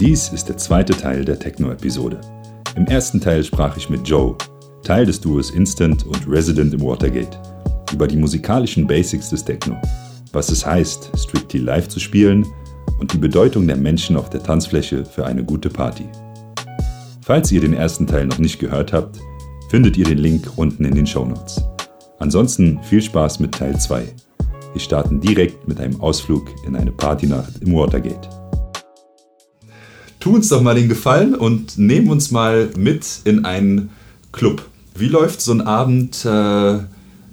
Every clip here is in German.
Dies ist der zweite Teil der Techno-Episode. Im ersten Teil sprach ich mit Joe, Teil des Duos Instant und Resident im Watergate, über die musikalischen Basics des Techno, was es heißt, Strictly live zu spielen und die Bedeutung der Menschen auf der Tanzfläche für eine gute Party. Falls ihr den ersten Teil noch nicht gehört habt, findet ihr den Link unten in den Shownotes. Ansonsten viel Spaß mit Teil 2. Wir starten direkt mit einem Ausflug in eine Partynacht im Watergate. Tu uns doch mal den Gefallen und nehmen uns mal mit in einen Club. Wie läuft so ein Abend äh,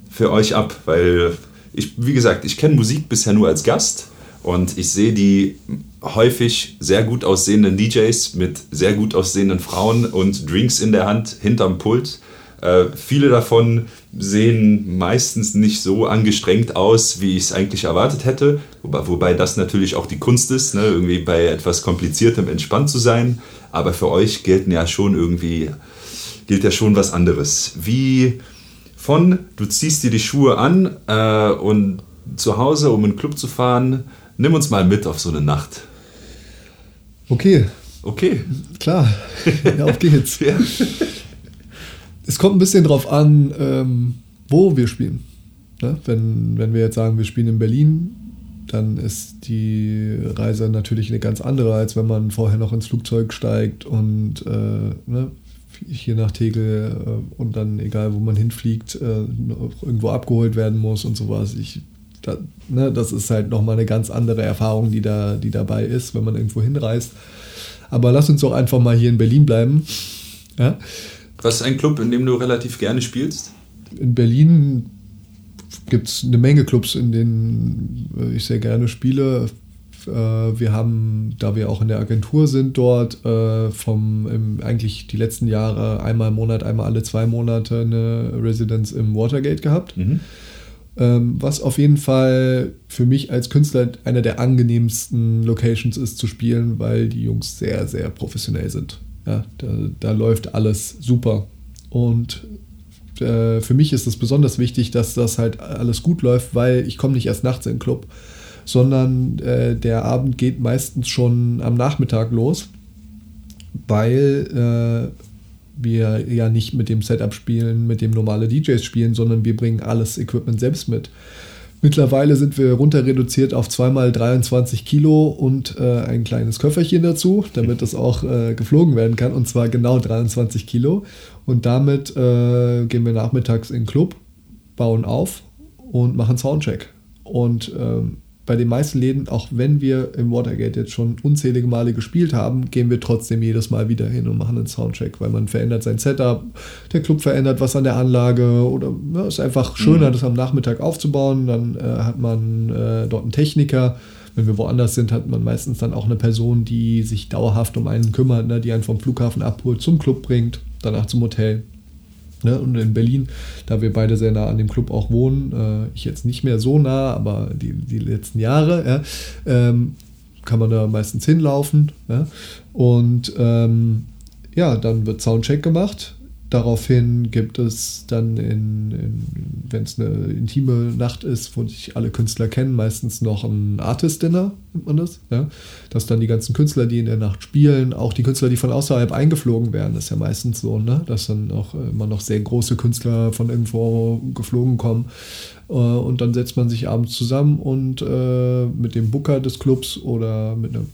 für euch ab? Weil ich, wie gesagt, ich kenne Musik bisher nur als Gast und ich sehe die häufig sehr gut aussehenden DJs mit sehr gut aussehenden Frauen und Drinks in der Hand hinterm Pult. Äh, viele davon sehen meistens nicht so angestrengt aus, wie ich es eigentlich erwartet hätte. Wobei, wobei das natürlich auch die Kunst ist, ne? irgendwie bei etwas Kompliziertem entspannt zu sein. Aber für euch gelten ja schon irgendwie, gilt ja schon was anderes. Wie von, du ziehst dir die Schuhe an äh, und zu Hause, um in den Club zu fahren, nimm uns mal mit auf so eine Nacht. Okay. Okay. Klar. Ja, auf geht's. ja. Es kommt ein bisschen drauf an, ähm, wo wir spielen. Ja, wenn, wenn wir jetzt sagen, wir spielen in Berlin, dann ist die Reise natürlich eine ganz andere, als wenn man vorher noch ins Flugzeug steigt und äh, ne, hier nach Tegel äh, und dann, egal wo man hinfliegt, äh, irgendwo abgeholt werden muss und sowas. Ich, da, ne, das ist halt nochmal eine ganz andere Erfahrung, die, da, die dabei ist, wenn man irgendwo hinreist. Aber lass uns doch einfach mal hier in Berlin bleiben. Ja? Was ist ein Club, in dem du relativ gerne spielst? In Berlin gibt es eine Menge Clubs, in denen äh, ich sehr gerne spiele. Äh, wir haben, da wir auch in der Agentur sind dort, äh, vom eigentlich die letzten Jahre einmal im Monat, einmal alle zwei Monate eine Residenz im Watergate gehabt. Mhm. Ähm, was auf jeden Fall für mich als Künstler einer der angenehmsten Locations ist zu spielen, weil die Jungs sehr, sehr professionell sind. Ja, da, da läuft alles super. Und äh, für mich ist es besonders wichtig, dass das halt alles gut läuft, weil ich komme nicht erst nachts in den Club, sondern äh, der Abend geht meistens schon am Nachmittag los, weil äh, wir ja nicht mit dem Setup spielen, mit dem normale DJs spielen, sondern wir bringen alles Equipment selbst mit. Mittlerweile sind wir runter reduziert auf zweimal 23 Kilo und äh, ein kleines Köfferchen dazu, damit das auch äh, geflogen werden kann. Und zwar genau 23 Kilo. Und damit äh, gehen wir nachmittags in den Club, bauen auf und machen Soundcheck. Und ähm, bei den meisten Läden, auch wenn wir im Watergate jetzt schon unzählige Male gespielt haben, gehen wir trotzdem jedes Mal wieder hin und machen einen Soundcheck, weil man verändert sein Setup, der Club verändert was an der Anlage oder ja, ist einfach schöner, mhm. das am Nachmittag aufzubauen. Dann äh, hat man äh, dort einen Techniker. Wenn wir woanders sind, hat man meistens dann auch eine Person, die sich dauerhaft um einen kümmert, ne, die einen vom Flughafen abholt, zum Club bringt, danach zum Hotel. Ne? Und in Berlin, da wir beide sehr nah an dem Club auch wohnen, äh, ich jetzt nicht mehr so nah, aber die, die letzten Jahre, ja, ähm, kann man da meistens hinlaufen. Ja? Und ähm, ja, dann wird Soundcheck gemacht. Daraufhin gibt es dann, in, in, wenn es eine intime Nacht ist, wo sich alle Künstler kennen, meistens noch ein Artist-Dinner, nennt man das. Ja? Dass dann die ganzen Künstler, die in der Nacht spielen, auch die Künstler, die von außerhalb eingeflogen werden, ist ja meistens so, ne? dass dann auch immer noch sehr große Künstler von irgendwo geflogen kommen. Äh, und dann setzt man sich abends zusammen und äh, mit dem Booker des Clubs oder mit einer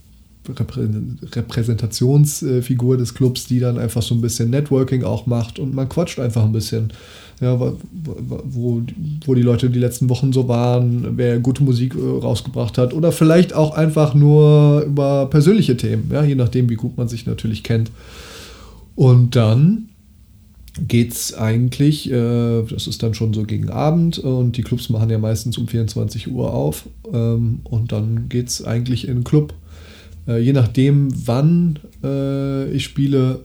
Repräsentationsfigur des Clubs, die dann einfach so ein bisschen Networking auch macht und man quatscht einfach ein bisschen. Ja, wo, wo die Leute die letzten Wochen so waren, wer gute Musik äh, rausgebracht hat oder vielleicht auch einfach nur über persönliche Themen, ja, je nachdem, wie gut man sich natürlich kennt. Und dann geht es eigentlich, äh, das ist dann schon so gegen Abend und die Clubs machen ja meistens um 24 Uhr auf ähm, und dann geht es eigentlich in den Club äh, je nachdem, wann äh, ich spiele,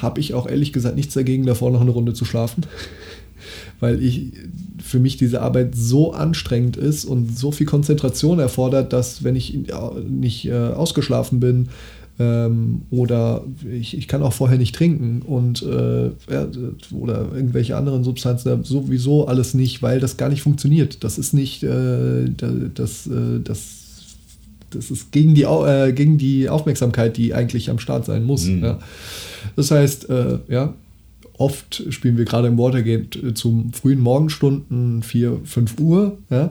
habe ich auch ehrlich gesagt nichts dagegen, davor noch eine Runde zu schlafen. Weil ich für mich diese Arbeit so anstrengend ist und so viel Konzentration erfordert, dass wenn ich nicht äh, ausgeschlafen bin, ähm, oder ich, ich kann auch vorher nicht trinken und äh, ja, oder irgendwelche anderen Substanzen sowieso alles nicht, weil das gar nicht funktioniert. Das ist nicht äh, das, äh, das das ist gegen die, äh, gegen die Aufmerksamkeit, die eigentlich am Start sein muss. Mhm. Ja. Das heißt, äh, ja, oft spielen wir gerade im Watergate äh, zum frühen Morgenstunden, 4, 5 Uhr, ja,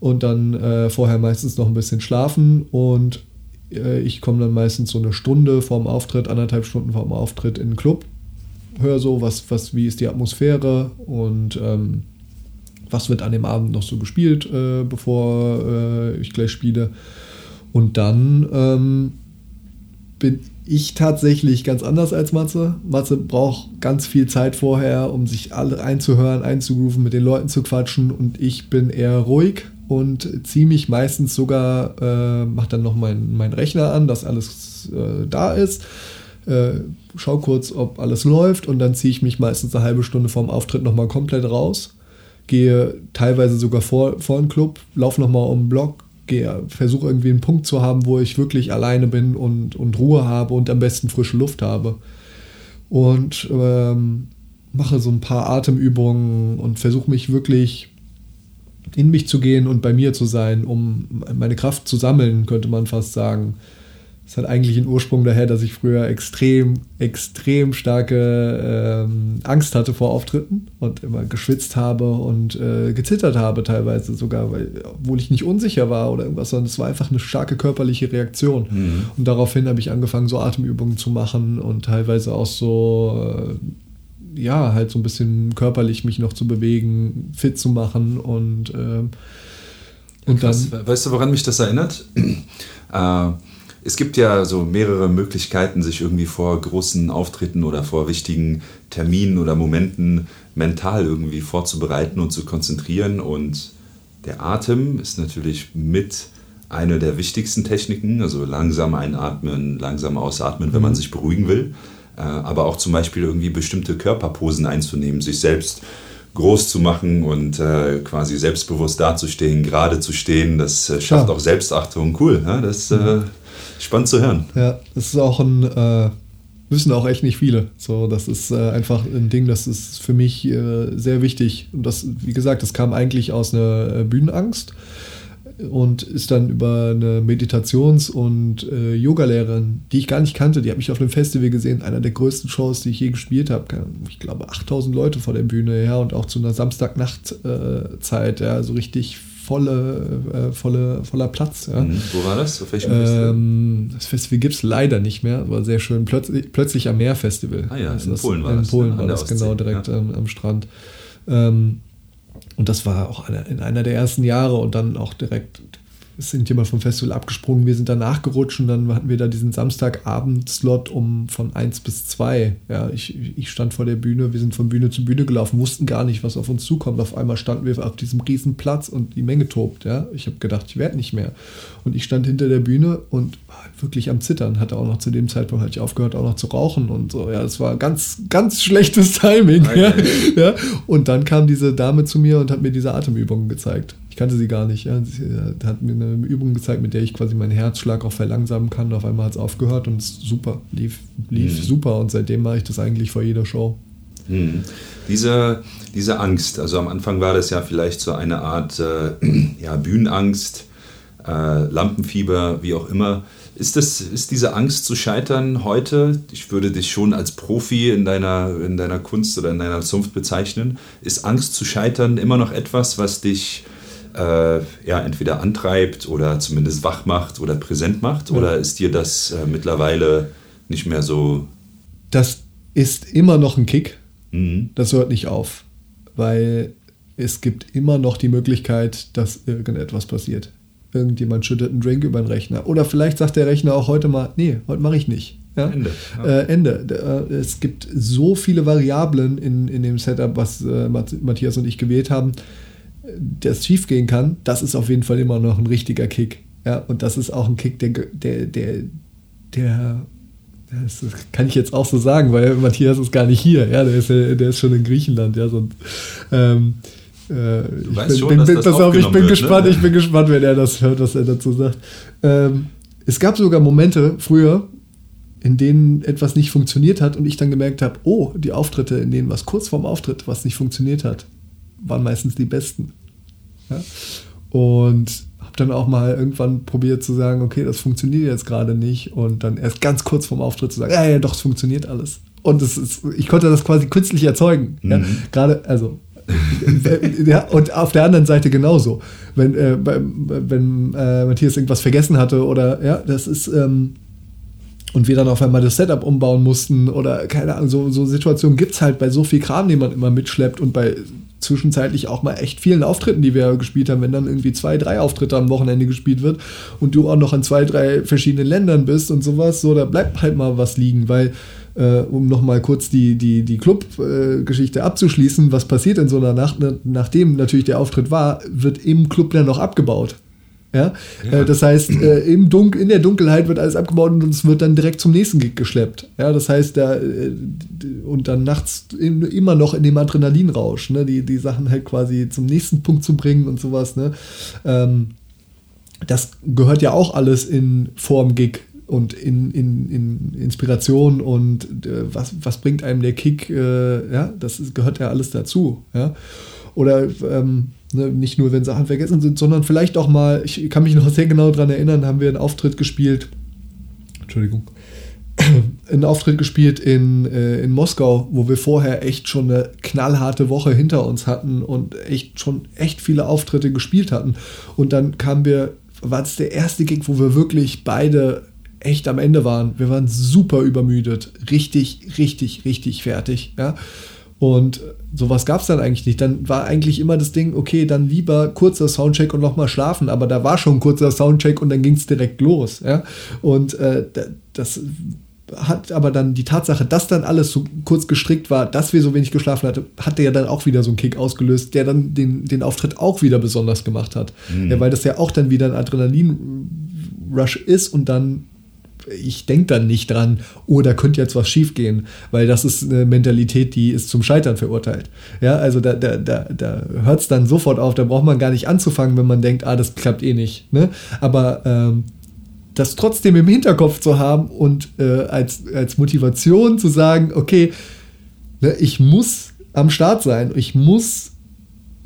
und dann äh, vorher meistens noch ein bisschen schlafen und äh, ich komme dann meistens so eine Stunde vorm Auftritt, anderthalb Stunden vorm Auftritt in den Club, höre so, was, was, wie ist die Atmosphäre und ähm, was wird an dem Abend noch so gespielt, äh, bevor äh, ich gleich spiele. Und dann ähm, bin ich tatsächlich ganz anders als Matze. Matze braucht ganz viel Zeit vorher, um sich alle einzuhören, einzugrooven, mit den Leuten zu quatschen. Und ich bin eher ruhig und ziehe mich meistens sogar, äh, mache dann noch meinen mein Rechner an, dass alles äh, da ist. Äh, schau kurz, ob alles läuft und dann ziehe ich mich meistens eine halbe Stunde vorm Auftritt nochmal komplett raus. Gehe teilweise sogar vor, vor den Club, laufe nochmal um den Block, versuche irgendwie einen Punkt zu haben, wo ich wirklich alleine bin und, und Ruhe habe und am besten frische Luft habe. Und ähm, mache so ein paar Atemübungen und versuche mich wirklich in mich zu gehen und bei mir zu sein, um meine Kraft zu sammeln, könnte man fast sagen. Das hat eigentlich einen Ursprung daher, dass ich früher extrem, extrem starke ähm, Angst hatte vor Auftritten und immer geschwitzt habe und äh, gezittert habe teilweise sogar, weil, obwohl ich nicht unsicher war oder irgendwas, sondern es war einfach eine starke körperliche Reaktion. Mhm. Und daraufhin habe ich angefangen, so Atemübungen zu machen und teilweise auch so, äh, ja, halt so ein bisschen körperlich mich noch zu bewegen, fit zu machen und, äh, und ja, dann. Weißt du, woran mich das erinnert? äh, es gibt ja so mehrere Möglichkeiten, sich irgendwie vor großen Auftritten oder vor wichtigen Terminen oder Momenten mental irgendwie vorzubereiten und zu konzentrieren. Und der Atem ist natürlich mit eine der wichtigsten Techniken, also langsam einatmen, langsam ausatmen, wenn man mhm. sich beruhigen will. Äh, aber auch zum Beispiel irgendwie bestimmte Körperposen einzunehmen, sich selbst groß zu machen und äh, quasi selbstbewusst dazustehen, gerade zu stehen, das äh, schafft ja. auch Selbstachtung. Cool, ja? das äh, Spannend zu hören. Ja, das ist auch ein, äh, wissen auch echt nicht viele. So, das ist äh, einfach ein Ding, das ist für mich äh, sehr wichtig. Und das, wie gesagt, das kam eigentlich aus einer Bühnenangst und ist dann über eine Meditations- und äh, Yogalehrerin, die ich gar nicht kannte, die hat mich auf einem Festival gesehen, einer der größten Shows, die ich je gespielt habe. Ich glaube, 8000 Leute vor der Bühne her ja, und auch zu einer Samstagnachtzeit, äh, ja, so richtig volle, äh, volle, voller Platz. Ja. Mhm. Wo war das? Auf welchem ähm, Das Festival gibt es leider nicht mehr, aber sehr schön. Plötzlich, plötzlich am Meer Festival. Ah ja, in das, Polen war in das. Polen war das, genau, direkt ja. am, am, Strand. Ähm, und das war auch eine, in einer der ersten Jahre und dann auch direkt es sind jemand vom Festival abgesprungen, wir sind danach gerutscht und dann hatten wir da diesen Samstagabend-Slot um von 1 bis 2. Ja, ich, ich stand vor der Bühne, wir sind von Bühne zu Bühne gelaufen, wussten gar nicht, was auf uns zukommt. Auf einmal standen wir auf diesem riesen Platz und die Menge tobt. Ja. Ich habe gedacht, ich werde nicht mehr. Und ich stand hinter der Bühne und war wirklich am Zittern. Hatte auch noch zu dem Zeitpunkt hatte ich aufgehört, auch noch zu rauchen und so. Ja, das war ganz, ganz schlechtes Timing. Ja. ja. Und dann kam diese Dame zu mir und hat mir diese Atemübungen gezeigt kannte sie gar nicht. Ja. Sie äh, hat mir eine Übung gezeigt, mit der ich quasi meinen Herzschlag auch verlangsamen kann. Auf einmal hat es aufgehört und es super, lief, lief mhm. super. Und seitdem mache ich das eigentlich vor jeder Show. Mhm. Diese, diese Angst, also am Anfang war das ja vielleicht so eine Art äh, ja, Bühnenangst, äh, Lampenfieber, wie auch immer. Ist, das, ist diese Angst zu scheitern heute, ich würde dich schon als Profi in deiner, in deiner Kunst oder in deiner Zunft bezeichnen, ist Angst zu scheitern immer noch etwas, was dich äh, ja, entweder antreibt oder zumindest wach macht oder präsent macht? Ja. Oder ist dir das äh, mittlerweile nicht mehr so? Das ist immer noch ein Kick. Mhm. Das hört nicht auf, weil es gibt immer noch die Möglichkeit, dass irgendetwas passiert. Irgendjemand schüttet einen Drink über den Rechner. Oder vielleicht sagt der Rechner auch heute mal, nee, heute mache ich nicht. Ja? Ende. Ja. Äh, Ende. Äh, es gibt so viele Variablen in, in dem Setup, was äh, Matthias und ich gewählt haben das schief gehen kann, das ist auf jeden Fall immer noch ein richtiger Kick. Ja, und das ist auch ein Kick, der, der, der, der das kann ich jetzt auch so sagen, weil Matthias ist gar nicht hier. Ja, der ist, der ist schon in Griechenland. Ja, so, ähm, äh, du weißt bin, schon, bin, dass das auf, ich bin wird, gespannt, ne? ich bin gespannt, wenn er das hört, was er dazu sagt. Ähm, es gab sogar Momente früher, in denen etwas nicht funktioniert hat und ich dann gemerkt habe, oh, die Auftritte, in denen was kurz vorm Auftritt was nicht funktioniert hat, waren meistens die besten. Ja? Und habe dann auch mal irgendwann probiert zu sagen, okay, das funktioniert jetzt gerade nicht und dann erst ganz kurz vorm Auftritt zu sagen, ja, ja, doch, es funktioniert alles. Und es ist, ich konnte das quasi künstlich erzeugen. Mhm. Ja? Gerade, also ja, und auf der anderen Seite genauso. Wenn, äh, wenn äh, Matthias irgendwas vergessen hatte oder ja, das ist ähm, und wir dann auf einmal das Setup umbauen mussten oder keine Ahnung, so, so Situationen gibt es halt bei so viel Kram, den man immer mitschleppt und bei zwischenzeitlich auch mal echt vielen Auftritten, die wir gespielt haben, wenn dann irgendwie zwei, drei Auftritte am Wochenende gespielt wird und du auch noch in zwei, drei verschiedenen Ländern bist und sowas, so, da bleibt halt mal was liegen, weil äh, um nochmal kurz die, die, die Club-Geschichte abzuschließen, was passiert in so einer Nacht, nachdem natürlich der Auftritt war, wird im Club dann noch abgebaut. Ja? ja. Äh, das heißt, äh, im Dun in der Dunkelheit wird alles abgebaut und es wird dann direkt zum nächsten Gig geschleppt. Ja, das heißt, da, äh, und dann nachts in, immer noch in dem Adrenalinrausch, ne? die, die Sachen halt quasi zum nächsten Punkt zu bringen und sowas. Ne? Ähm, das gehört ja auch alles in Form Gig und in, in, in Inspiration und äh, was, was bringt einem der Kick, ja, das ist, gehört ja alles dazu. Ja? Oder ähm, Ne, nicht nur, wenn Sachen vergessen sind, sondern vielleicht auch mal, ich kann mich noch sehr genau daran erinnern, haben wir einen Auftritt gespielt, Entschuldigung, einen Auftritt gespielt in, äh, in Moskau, wo wir vorher echt schon eine knallharte Woche hinter uns hatten und echt schon echt viele Auftritte gespielt hatten. Und dann kamen wir, war es der erste Gig, wo wir wirklich beide echt am Ende waren. Wir waren super übermüdet, richtig, richtig, richtig fertig, ja. Und sowas gab es dann eigentlich nicht. Dann war eigentlich immer das Ding, okay, dann lieber kurzer Soundcheck und nochmal schlafen. Aber da war schon ein kurzer Soundcheck und dann ging es direkt los. Ja? Und äh, das hat aber dann die Tatsache, dass dann alles so kurz gestrickt war, dass wir so wenig geschlafen hatten, hatte ja dann auch wieder so einen Kick ausgelöst, der dann den, den Auftritt auch wieder besonders gemacht hat. Mhm. Ja, weil das ja auch dann wieder ein Adrenalin-Rush ist und dann ich denke dann nicht dran, oh, da könnte jetzt was schiefgehen, weil das ist eine Mentalität, die ist zum Scheitern verurteilt. Ja, also da, da, da, da hört es dann sofort auf, da braucht man gar nicht anzufangen, wenn man denkt, ah, das klappt eh nicht. Ne? Aber ähm, das trotzdem im Hinterkopf zu haben und äh, als, als Motivation zu sagen, okay, ne, ich muss am Start sein, ich muss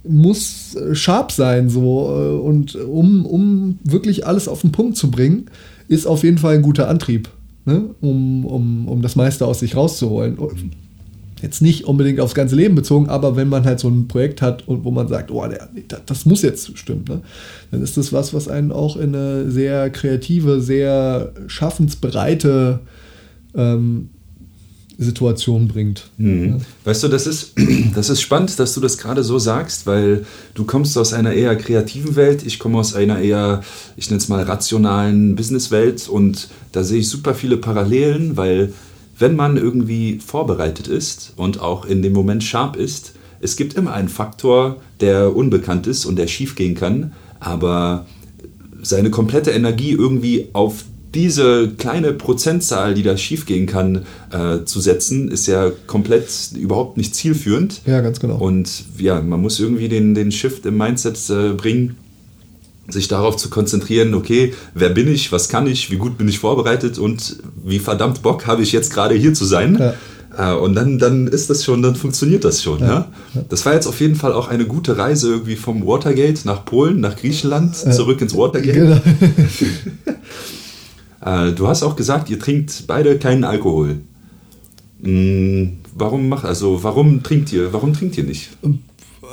muss sharp sein so äh, und um, um wirklich alles auf den Punkt zu bringen ist auf jeden Fall ein guter Antrieb, ne? um, um, um das meiste aus sich rauszuholen. Und jetzt nicht unbedingt aufs ganze Leben bezogen, aber wenn man halt so ein Projekt hat und wo man sagt, oh, der, das muss jetzt stimmen, ne? dann ist das was, was einen auch in eine sehr kreative, sehr schaffensbereite ähm, Situation bringt. Mhm. Weißt du, das ist, das ist spannend, dass du das gerade so sagst, weil du kommst aus einer eher kreativen Welt, ich komme aus einer eher, ich nenne es mal, rationalen Businesswelt und da sehe ich super viele Parallelen, weil wenn man irgendwie vorbereitet ist und auch in dem Moment sharp ist, es gibt immer einen Faktor, der unbekannt ist und der schief gehen kann, aber seine komplette Energie irgendwie auf diese kleine Prozentzahl, die da schiefgehen kann, äh, zu setzen, ist ja komplett überhaupt nicht zielführend. Ja, ganz genau. Und ja, man muss irgendwie den, den Shift im Mindset äh, bringen, sich darauf zu konzentrieren, okay, wer bin ich, was kann ich, wie gut bin ich vorbereitet und wie verdammt Bock habe ich jetzt gerade hier zu sein. Ja. Äh, und dann, dann ist das schon, dann funktioniert das schon. Ja. ja. Das war jetzt auf jeden Fall auch eine gute Reise irgendwie vom Watergate nach Polen, nach Griechenland, zurück ins Watergate. Genau. Äh, du hast auch gesagt, ihr trinkt beide keinen Alkohol. Hm, warum macht also warum trinkt ihr? Warum trinkt ihr nicht?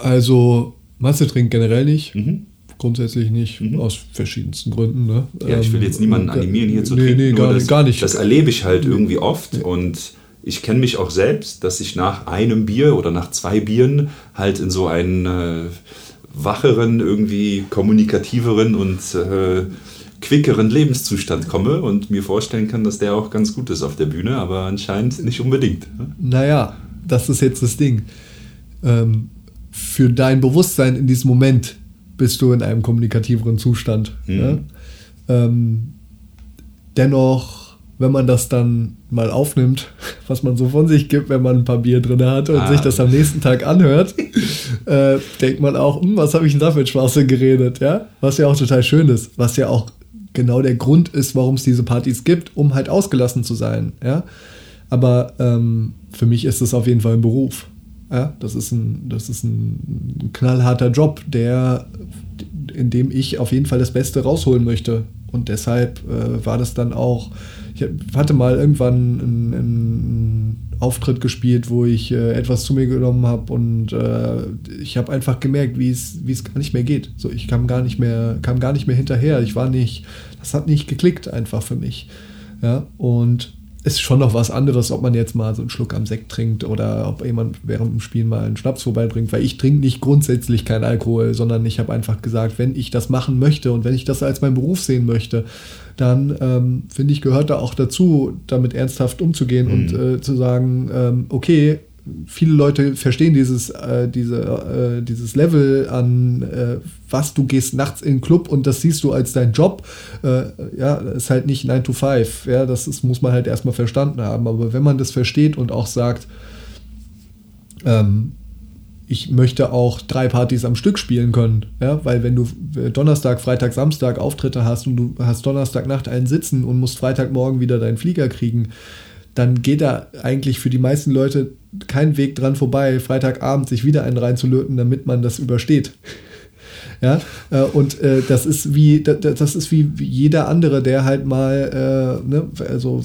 Also Masse trinkt generell nicht. Mhm. Grundsätzlich nicht, mhm. aus verschiedensten Gründen. Ne? Ja, ich will jetzt niemanden ähm, animieren, hier zu nee, trinken. Nee, gar, das, gar nicht. Das erlebe ich halt irgendwie oft nee. und ich kenne mich auch selbst, dass ich nach einem Bier oder nach zwei Bieren halt in so einen äh, wacheren, irgendwie kommunikativeren und äh, quickeren Lebenszustand komme und mir vorstellen kann, dass der auch ganz gut ist auf der Bühne, aber anscheinend nicht unbedingt. Ne? Naja, das ist jetzt das Ding. Ähm, für dein Bewusstsein in diesem Moment bist du in einem kommunikativeren Zustand. Mhm. Ne? Ähm, dennoch, wenn man das dann mal aufnimmt, was man so von sich gibt, wenn man ein paar Bier drin hat und ah. sich das am nächsten Tag anhört, äh, denkt man auch, hm, was habe ich denn da für Schwachsinn geredet, ja? Was ja auch total schön ist, was ja auch genau der Grund ist, warum es diese Partys gibt, um halt ausgelassen zu sein. Ja? Aber ähm, für mich ist es auf jeden Fall ein Beruf. Ja? Das, ist ein, das ist ein knallharter Job, der in dem ich auf jeden Fall das Beste rausholen möchte. Und deshalb äh, war das dann auch, ich hatte mal irgendwann einen, einen Auftritt gespielt, wo ich äh, etwas zu mir genommen habe und äh, ich habe einfach gemerkt, wie es gar nicht mehr geht. So, ich kam gar nicht mehr kam gar nicht mehr hinterher. Ich war nicht, das hat nicht geklickt einfach für mich. Ja, und ist schon noch was anderes, ob man jetzt mal so einen Schluck am Sekt trinkt oder ob jemand während dem Spielen mal einen Schnaps vorbeibringt, weil ich trinke nicht grundsätzlich keinen Alkohol, sondern ich habe einfach gesagt, wenn ich das machen möchte und wenn ich das als meinen Beruf sehen möchte, dann ähm, finde ich, gehört da auch dazu, damit ernsthaft umzugehen mhm. und äh, zu sagen, ähm, okay, viele Leute verstehen dieses, äh, diese, äh, dieses Level an, äh, was du gehst nachts in den Club und das siehst du als dein Job. Äh, ja, ist halt nicht 9 to 5. Ja, das ist, muss man halt erstmal verstanden haben. Aber wenn man das versteht und auch sagt, ähm, ich möchte auch drei Partys am Stück spielen können, ja, weil wenn du Donnerstag, Freitag, Samstag Auftritte hast und du hast Donnerstagnacht einen Sitzen und musst Freitagmorgen wieder deinen Flieger kriegen, dann geht da eigentlich für die meisten Leute kein Weg dran vorbei, Freitagabend sich wieder einen reinzulöten, damit man das übersteht. Ja, äh, und äh, das ist wie das ist wie jeder andere, der halt mal, äh, ne, also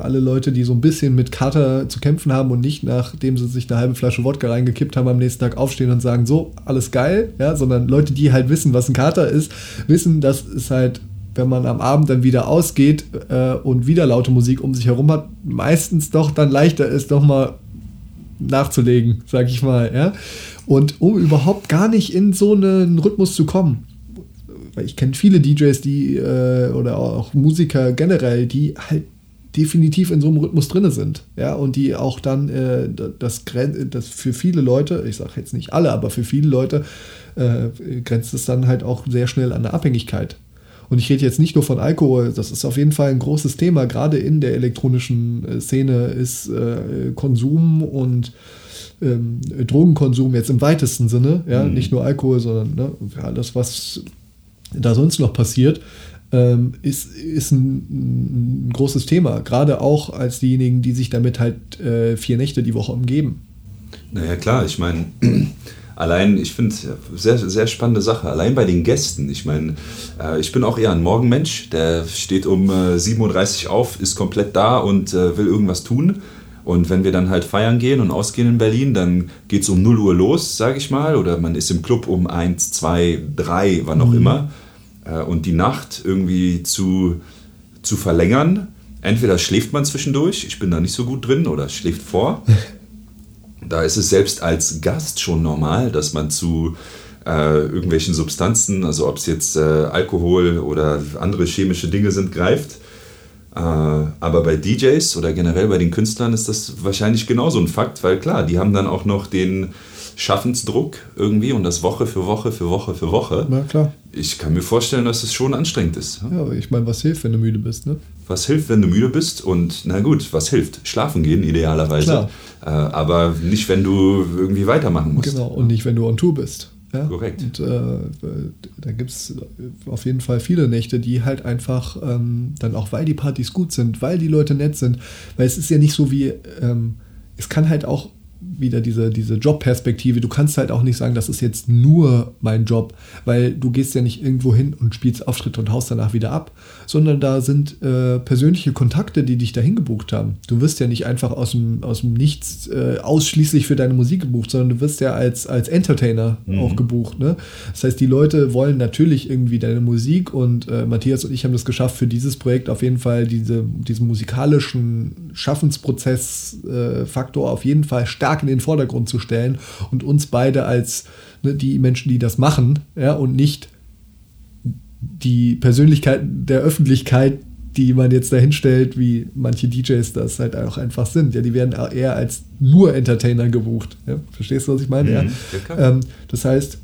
alle Leute, die so ein bisschen mit Kater zu kämpfen haben und nicht nachdem sie sich eine halbe Flasche Wodka reingekippt haben, am nächsten Tag aufstehen und sagen, so, alles geil, ja, sondern Leute, die halt wissen, was ein Kater ist, wissen, dass es halt wenn man am Abend dann wieder ausgeht äh, und wieder laute Musik um sich herum hat, meistens doch dann leichter ist, doch mal nachzulegen, sag ich mal. Ja? Und um überhaupt gar nicht in so einen Rhythmus zu kommen, weil ich kenne viele DJs, die äh, oder auch Musiker generell, die halt definitiv in so einem Rhythmus drin sind, ja, und die auch dann äh, das, das für viele Leute, ich sage jetzt nicht alle, aber für viele Leute äh, grenzt es dann halt auch sehr schnell an eine Abhängigkeit. Und ich rede jetzt nicht nur von Alkohol, das ist auf jeden Fall ein großes Thema, gerade in der elektronischen äh, Szene ist äh, Konsum und ähm, Drogenkonsum jetzt im weitesten Sinne, ja, mhm. nicht nur Alkohol, sondern ne, alles, was da sonst noch passiert, ähm, ist, ist ein, ein, großes Thema. Gerade auch als diejenigen, die sich damit halt äh, vier Nächte die Woche umgeben. Naja, klar, ich meine, allein, ich finde, sehr, sehr spannende Sache. Allein bei den Gästen. Ich meine, äh, ich bin auch eher ein Morgenmensch. Der steht um äh, 7.30 Uhr auf, ist komplett da und äh, will irgendwas tun. Und wenn wir dann halt feiern gehen und ausgehen in Berlin, dann geht es um 0 Uhr los, sage ich mal. Oder man ist im Club um 1, 2, 3, wann auch mhm. immer. Äh, und die Nacht irgendwie zu, zu verlängern. Entweder schläft man zwischendurch, ich bin da nicht so gut drin, oder schläft vor. Da ist es selbst als Gast schon normal, dass man zu äh, irgendwelchen Substanzen, also ob es jetzt äh, Alkohol oder andere chemische Dinge sind, greift. Äh, aber bei DJs oder generell bei den Künstlern ist das wahrscheinlich genauso ein Fakt, weil klar, die haben dann auch noch den Schaffensdruck irgendwie und das Woche für Woche für Woche für Woche. Na klar. Ich kann mir vorstellen, dass es schon anstrengend ist. Ja, aber ich meine, was hilft, wenn du müde bist, ne? Was hilft, wenn du müde bist? Und na gut, was hilft? Schlafen gehen idealerweise. Klar. Äh, aber nicht, wenn du irgendwie weitermachen musst. Genau, und nicht, wenn du on Tour bist. Ja? Korrekt. Und äh, da gibt es auf jeden Fall viele Nächte, die halt einfach ähm, dann auch, weil die Partys gut sind, weil die Leute nett sind, weil es ist ja nicht so wie, ähm, es kann halt auch wieder diese, diese Jobperspektive. Du kannst halt auch nicht sagen, das ist jetzt nur mein Job, weil du gehst ja nicht irgendwo hin und spielst Auftritte und haust danach wieder ab, sondern da sind äh, persönliche Kontakte, die dich dahin gebucht haben. Du wirst ja nicht einfach aus dem, aus dem Nichts äh, ausschließlich für deine Musik gebucht, sondern du wirst ja als, als Entertainer mhm. auch gebucht. Ne? Das heißt, die Leute wollen natürlich irgendwie deine Musik und äh, Matthias und ich haben das geschafft, für dieses Projekt auf jeden Fall diese, diesen musikalischen Schaffensprozess-Faktor auf jeden Fall stark in den Vordergrund zu stellen und uns beide als ne, die Menschen, die das machen, ja, und nicht die Persönlichkeit der Öffentlichkeit, die man jetzt dahin stellt, wie manche DJs das halt auch einfach sind. Ja, die werden eher als nur Entertainer gebucht. Ja, verstehst du, was ich meine? Mhm, ja. Ähm, das heißt,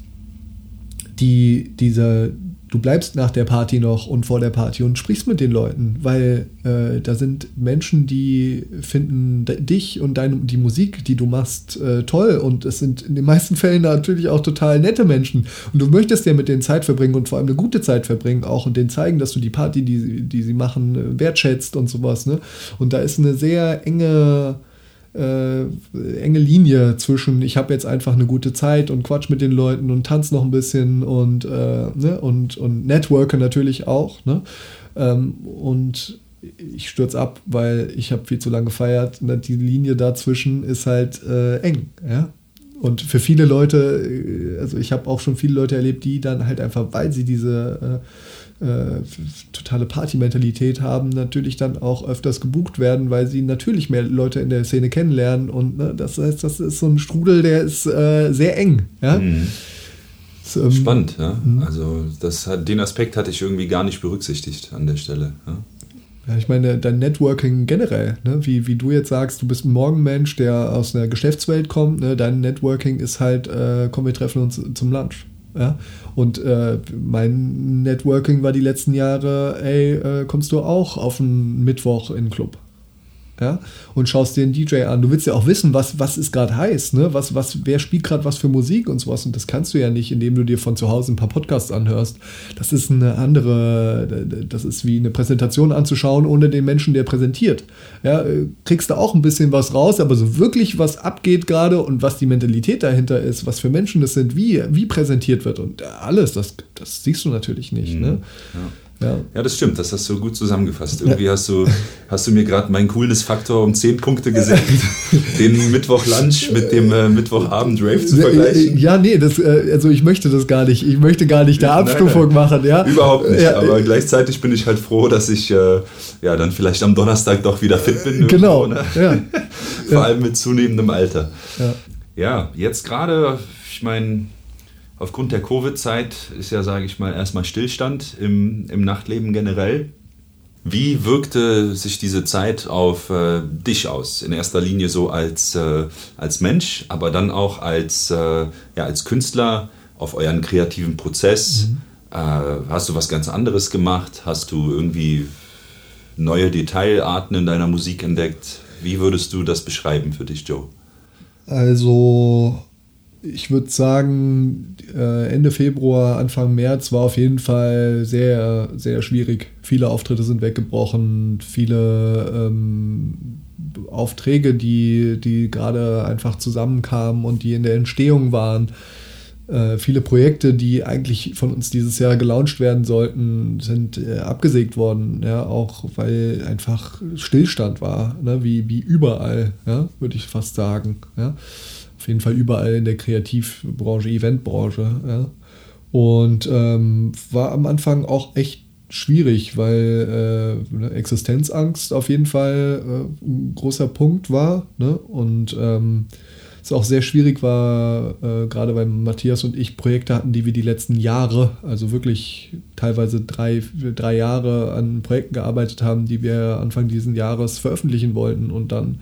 die, diese, du bleibst nach der Party noch und vor der Party und sprichst mit den Leuten, weil äh, da sind Menschen, die finden dich und deine, die Musik, die du machst, äh, toll und es sind in den meisten Fällen natürlich auch total nette Menschen und du möchtest ja mit denen Zeit verbringen und vor allem eine gute Zeit verbringen auch und denen zeigen, dass du die Party, die, die sie machen, wertschätzt und sowas. Ne? Und da ist eine sehr enge äh, enge Linie zwischen, ich habe jetzt einfach eine gute Zeit und quatsch mit den Leuten und tanze noch ein bisschen und, äh, ne, und, und networke natürlich auch. Ne? Ähm, und ich stürze ab, weil ich habe viel zu lange gefeiert. Die Linie dazwischen ist halt äh, eng. Ja? Und für viele Leute, äh, also ich habe auch schon viele Leute erlebt, die dann halt einfach, weil sie diese äh, totale Party-Mentalität haben, natürlich dann auch öfters gebucht werden, weil sie natürlich mehr Leute in der Szene kennenlernen. Und ne, das heißt, das ist so ein Strudel, der ist äh, sehr eng. Ja? Mhm. So, ähm, Spannend, ja. Mhm. Also das hat, den Aspekt hatte ich irgendwie gar nicht berücksichtigt an der Stelle. Ja? Ja, ich meine, dein Networking generell, ne? wie, wie du jetzt sagst, du bist ein Morgenmensch, der aus einer Geschäftswelt kommt, ne? dein Networking ist halt, äh, komm, wir treffen uns zum Lunch. Ja? Und äh, mein Networking war die letzten Jahre, ey, äh, kommst du auch auf einen Mittwoch in den Club? Ja, und schaust dir einen DJ an. Du willst ja auch wissen, was, was es gerade heißt, ne? Was, was, wer spielt gerade was für Musik und sowas. Und das kannst du ja nicht, indem du dir von zu Hause ein paar Podcasts anhörst. Das ist eine andere, das ist wie eine Präsentation anzuschauen, ohne den Menschen, der präsentiert. Ja, kriegst du auch ein bisschen was raus, aber so wirklich was abgeht gerade und was die Mentalität dahinter ist, was für Menschen das sind, wie, wie präsentiert wird und alles, das, das siehst du natürlich nicht. Ne? Mhm. Ne? Ja. Ja. ja, das stimmt, das hast du gut zusammengefasst. Irgendwie ja. hast, du, hast du mir gerade meinen Coolness-Faktor um 10 Punkte gesenkt, den Mittwoch-Lunch mit dem äh, Mittwochabend-Rave zu vergleichen. Ja, nee, das, äh, also ich möchte das gar nicht. Ich möchte gar nicht der Abstufung machen. Ja? Überhaupt nicht, ja, aber gleichzeitig bin ich halt froh, dass ich äh, ja, dann vielleicht am Donnerstag doch wieder fit bin. Genau. Ne? Ja. Vor allem mit zunehmendem Alter. Ja, ja jetzt gerade, ich meine Aufgrund der Covid-Zeit ist ja, sage ich mal, erstmal Stillstand im, im Nachtleben generell. Wie wirkte sich diese Zeit auf äh, dich aus? In erster Linie so als, äh, als Mensch, aber dann auch als, äh, ja, als Künstler auf euren kreativen Prozess. Mhm. Äh, hast du was ganz anderes gemacht? Hast du irgendwie neue Detailarten in deiner Musik entdeckt? Wie würdest du das beschreiben für dich, Joe? Also ich würde sagen, äh, Ende Februar, Anfang März war auf jeden Fall sehr, sehr schwierig. Viele Auftritte sind weggebrochen, viele ähm, Aufträge, die, die gerade einfach zusammenkamen und die in der Entstehung waren. Äh, viele Projekte, die eigentlich von uns dieses Jahr gelauncht werden sollten, sind äh, abgesägt worden, ja, auch weil einfach Stillstand war, ne, wie, wie überall, ja, würde ich fast sagen. Ja jeden Fall überall in der Kreativbranche, Eventbranche. Ja. Und ähm, war am Anfang auch echt schwierig, weil äh, Existenzangst auf jeden Fall äh, ein großer Punkt war. Ne? Und ähm, es auch sehr schwierig war, äh, gerade weil Matthias und ich Projekte hatten, die wir die letzten Jahre, also wirklich teilweise drei, drei Jahre an Projekten gearbeitet haben, die wir Anfang dieses Jahres veröffentlichen wollten und dann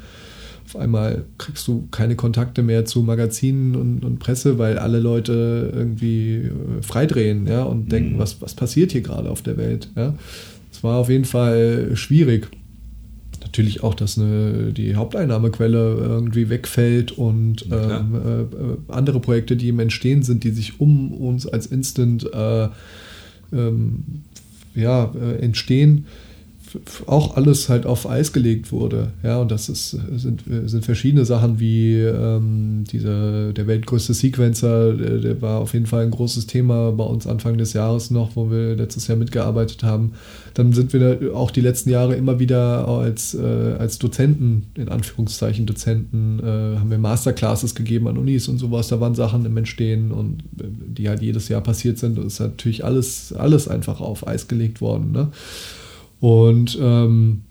auf einmal kriegst du keine Kontakte mehr zu Magazinen und, und Presse, weil alle Leute irgendwie äh, freidrehen ja, und denken, mhm. was, was passiert hier gerade auf der Welt. Ja. Es war auf jeden Fall schwierig. Natürlich auch, dass eine, die Haupteinnahmequelle irgendwie wegfällt und ähm, äh, äh, andere Projekte, die im Entstehen sind, die sich um uns als Instant äh, ähm, ja, äh, entstehen, auch alles halt auf Eis gelegt wurde. Ja, und das ist, sind, sind verschiedene Sachen wie ähm, diese, der weltgrößte Sequencer, der, der, war auf jeden Fall ein großes Thema bei uns Anfang des Jahres noch, wo wir letztes Jahr mitgearbeitet haben. Dann sind wir auch die letzten Jahre immer wieder als, äh, als Dozenten, in Anführungszeichen Dozenten, äh, haben wir Masterclasses gegeben an Unis und sowas. Da waren Sachen im Entstehen und äh, die halt jedes Jahr passiert sind. Das ist natürlich alles, alles einfach auf Eis gelegt worden. Ne? Und ähm,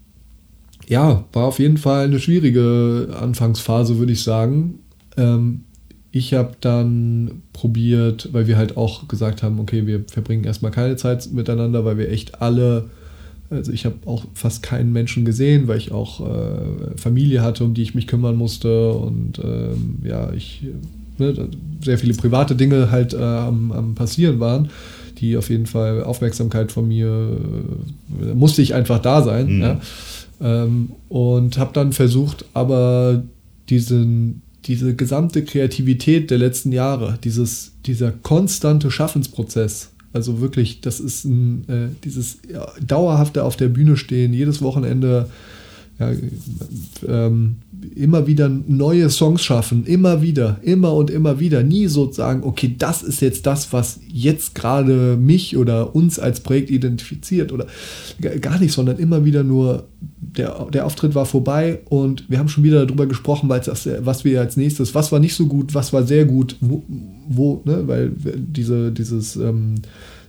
ja, war auf jeden Fall eine schwierige Anfangsphase, würde ich sagen. Ähm, ich habe dann probiert, weil wir halt auch gesagt haben, okay, wir verbringen erstmal keine Zeit miteinander, weil wir echt alle, also ich habe auch fast keinen Menschen gesehen, weil ich auch äh, Familie hatte, um die ich mich kümmern musste und ähm, ja, ich ne, sehr viele private Dinge halt äh, am, am passieren waren die auf jeden Fall Aufmerksamkeit von mir, äh, musste ich einfach da sein. Mhm. Ja. Ähm, und habe dann versucht, aber diesen, diese gesamte Kreativität der letzten Jahre, dieses, dieser konstante Schaffensprozess, also wirklich, das ist ein, äh, dieses ja, dauerhafte auf der Bühne stehen, jedes Wochenende Ja, ähm, immer wieder neue Songs schaffen, immer wieder, immer und immer wieder. Nie so sagen, okay, das ist jetzt das, was jetzt gerade mich oder uns als Projekt identifiziert oder gar nicht, sondern immer wieder nur, der, der Auftritt war vorbei und wir haben schon wieder darüber gesprochen, weil das, was wir als nächstes, was war nicht so gut, was war sehr gut, wo, wo ne, weil diese, dieses ähm,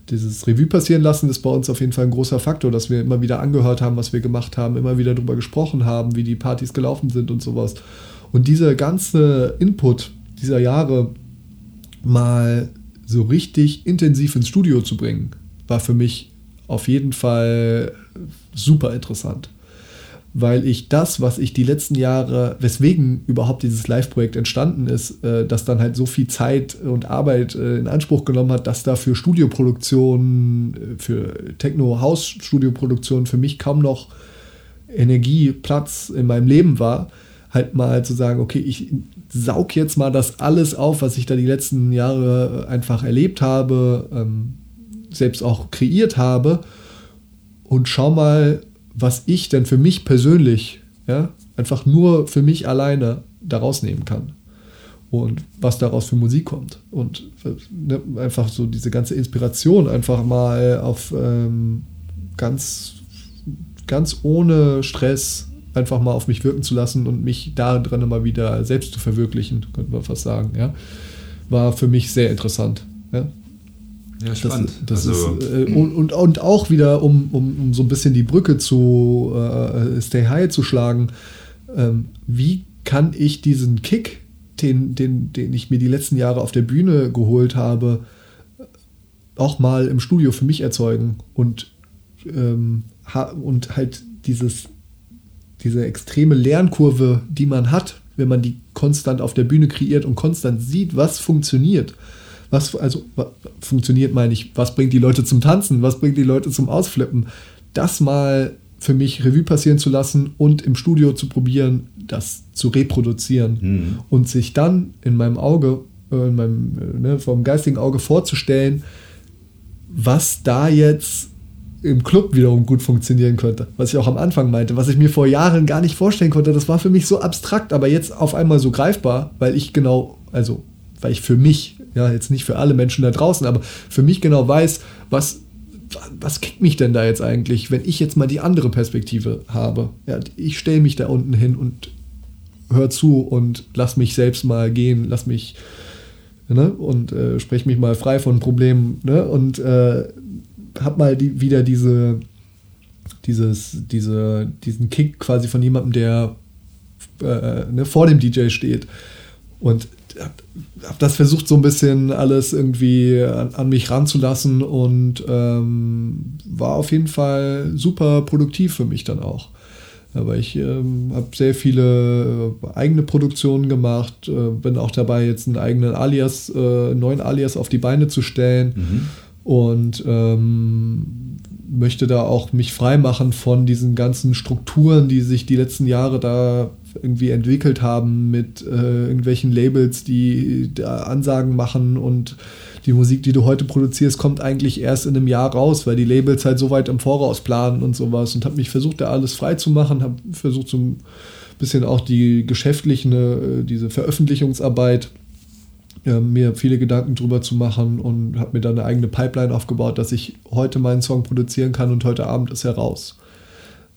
dieses Revue passieren lassen ist bei uns auf jeden Fall ein großer Faktor, dass wir immer wieder angehört haben, was wir gemacht haben, immer wieder darüber gesprochen haben, wie die Partys gelaufen sind und sowas. Und dieser ganze Input dieser Jahre mal so richtig intensiv ins Studio zu bringen, war für mich auf jeden Fall super interessant weil ich das, was ich die letzten Jahre, weswegen überhaupt dieses Live-Projekt entstanden ist, äh, das dann halt so viel Zeit und Arbeit äh, in Anspruch genommen hat, dass da für Studioproduktionen, äh, für Techno-House-Studioproduktionen für mich kaum noch Energie, Platz in meinem Leben war, halt mal zu sagen, okay, ich saug jetzt mal das alles auf, was ich da die letzten Jahre einfach erlebt habe, ähm, selbst auch kreiert habe und schau mal, was ich denn für mich persönlich, ja, einfach nur für mich alleine daraus nehmen kann. Und was daraus für Musik kommt. Und ne, einfach so diese ganze Inspiration einfach mal auf ähm, ganz, ganz ohne Stress einfach mal auf mich wirken zu lassen und mich da drin mal wieder selbst zu verwirklichen, könnte man fast sagen, ja, war für mich sehr interessant. Ja. Ja, spannend. Das, das also, ist, äh, und, und, und, auch wieder, um, um, um so ein bisschen die Brücke zu äh, Stay High zu schlagen, ähm, wie kann ich diesen Kick, den, den, den ich mir die letzten Jahre auf der Bühne geholt habe, auch mal im Studio für mich erzeugen und, ähm, und halt dieses, diese extreme Lernkurve, die man hat, wenn man die konstant auf der Bühne kreiert und konstant sieht, was funktioniert was also was funktioniert, meine ich, was bringt die Leute zum Tanzen, was bringt die Leute zum Ausflippen, das mal für mich Revue passieren zu lassen und im Studio zu probieren, das zu reproduzieren mhm. und sich dann in meinem Auge, äh, in meinem, äh, ne, vom geistigen Auge vorzustellen, was da jetzt im Club wiederum gut funktionieren könnte. Was ich auch am Anfang meinte, was ich mir vor Jahren gar nicht vorstellen konnte. Das war für mich so abstrakt, aber jetzt auf einmal so greifbar, weil ich genau, also weil ich für mich ja, jetzt nicht für alle Menschen da draußen, aber für mich genau weiß, was, was kickt mich denn da jetzt eigentlich, wenn ich jetzt mal die andere Perspektive habe. Ja, ich stelle mich da unten hin und hör zu und lass mich selbst mal gehen, lass mich ne, und äh, spreche mich mal frei von Problemen ne, und äh, hab mal die, wieder diese, dieses, diese, diesen Kick quasi von jemandem, der äh, ne, vor dem DJ steht. Und habe das versucht, so ein bisschen alles irgendwie an, an mich ranzulassen und ähm, war auf jeden Fall super produktiv für mich dann auch. Aber ich ähm, habe sehr viele äh, eigene Produktionen gemacht, äh, bin auch dabei, jetzt einen eigenen Alias, äh, neuen Alias auf die Beine zu stellen mhm. und ähm, möchte da auch mich freimachen von diesen ganzen Strukturen, die sich die letzten Jahre da irgendwie entwickelt haben mit äh, irgendwelchen Labels, die da Ansagen machen und die Musik, die du heute produzierst, kommt eigentlich erst in einem Jahr raus, weil die Labels halt so weit im Voraus planen und sowas und habe mich versucht, da alles frei zu machen, habe versucht so ein bisschen auch die geschäftliche, äh, diese Veröffentlichungsarbeit äh, mir viele Gedanken drüber zu machen und habe mir dann eine eigene Pipeline aufgebaut, dass ich heute meinen Song produzieren kann und heute Abend ist er raus.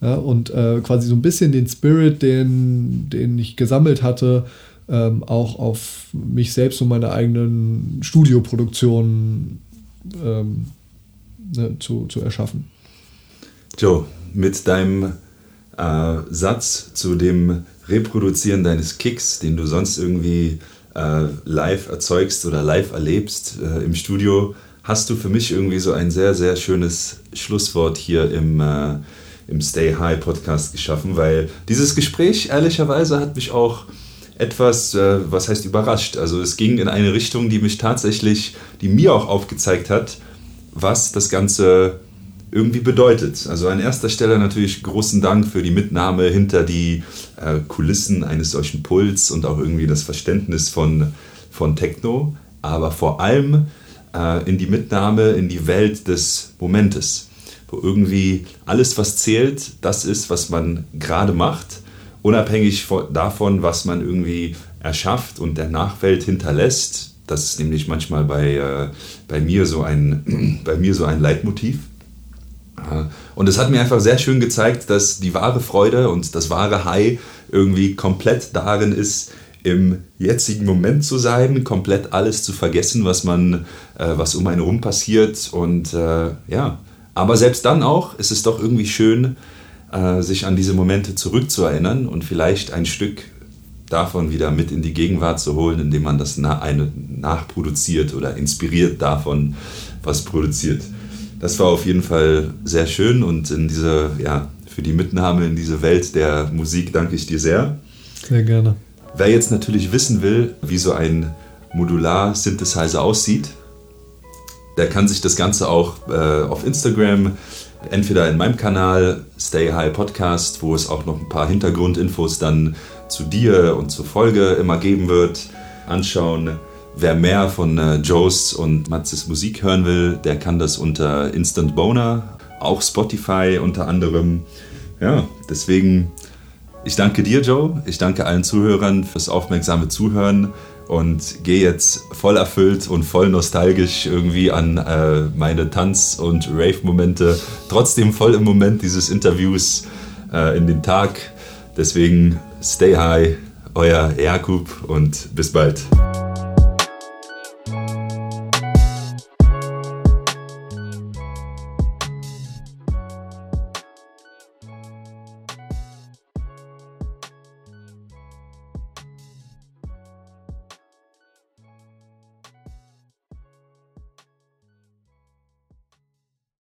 Ja, und äh, quasi so ein bisschen den Spirit, den, den ich gesammelt hatte, ähm, auch auf mich selbst und meine eigenen Studioproduktionen ähm, ne, zu, zu erschaffen. Joe, mit deinem äh, Satz zu dem Reproduzieren deines Kicks, den du sonst irgendwie äh, live erzeugst oder live erlebst äh, im Studio, hast du für mich irgendwie so ein sehr, sehr schönes Schlusswort hier im äh, im Stay High Podcast geschaffen, weil dieses Gespräch ehrlicherweise hat mich auch etwas, äh, was heißt überrascht. Also es ging in eine Richtung, die mich tatsächlich, die mir auch aufgezeigt hat, was das Ganze irgendwie bedeutet. Also an erster Stelle natürlich großen Dank für die Mitnahme hinter die äh, Kulissen eines solchen Puls und auch irgendwie das Verständnis von, von Techno, aber vor allem äh, in die Mitnahme in die Welt des Momentes wo irgendwie alles, was zählt, das ist, was man gerade macht, unabhängig davon, was man irgendwie erschafft und der Nachwelt hinterlässt. Das ist nämlich manchmal bei, äh, bei, mir, so ein, bei mir so ein Leitmotiv. Und es hat mir einfach sehr schön gezeigt, dass die wahre Freude und das wahre High irgendwie komplett darin ist, im jetzigen Moment zu sein, komplett alles zu vergessen, was man, äh, was um einen herum passiert. Und äh, ja, aber selbst dann auch ist es doch irgendwie schön, äh, sich an diese Momente zurückzuerinnern und vielleicht ein Stück davon wieder mit in die Gegenwart zu holen, indem man das eine nachproduziert oder inspiriert davon, was produziert. Das war auf jeden Fall sehr schön und in diese, ja, für die Mitnahme in diese Welt der Musik danke ich dir sehr. Sehr gerne. Wer jetzt natürlich wissen will, wie so ein Modular-Synthesizer aussieht, der kann sich das Ganze auch äh, auf Instagram, entweder in meinem Kanal Stay High Podcast, wo es auch noch ein paar Hintergrundinfos dann zu dir und zur Folge immer geben wird, anschauen. Wer mehr von äh, Joes und Matzes Musik hören will, der kann das unter Instant Boner, auch Spotify unter anderem. Ja, deswegen, ich danke dir, Joe. Ich danke allen Zuhörern fürs aufmerksame Zuhören und gehe jetzt voll erfüllt und voll nostalgisch irgendwie an äh, meine Tanz- und Rave-Momente, trotzdem voll im Moment dieses Interviews äh, in den Tag. Deswegen stay high, euer Jakub und bis bald.